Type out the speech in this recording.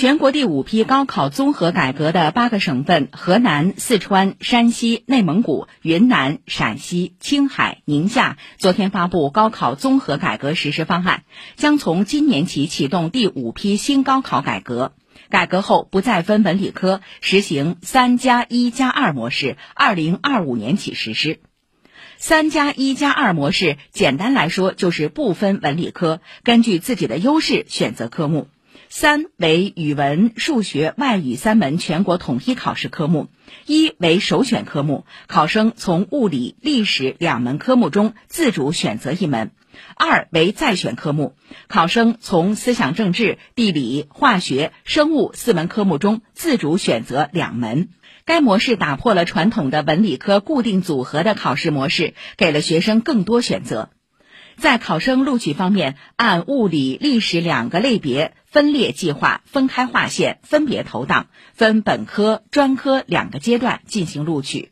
全国第五批高考综合改革的八个省份——河南、四川、山西、内蒙古、云南、陕西、青海、宁夏，昨天发布高考综合改革实施方案，将从今年起启动第五批新高考改革。改革后不再分文理科，实行“三加一加二”模式，二零二五年起实施。“三加一加二”模式简单来说就是不分文理科，根据自己的优势选择科目。三为语文、数学、外语三门全国统一考试科目，一为首选科目，考生从物理、历史两门科目中自主选择一门；二为再选科目，考生从思想政治、地理、化学、生物四门科目中自主选择两门。该模式打破了传统的文理科固定组合的考试模式，给了学生更多选择。在考生录取方面，按物理、历史两个类别分列计划，分开划线，分别投档，分本科、专科两个阶段进行录取。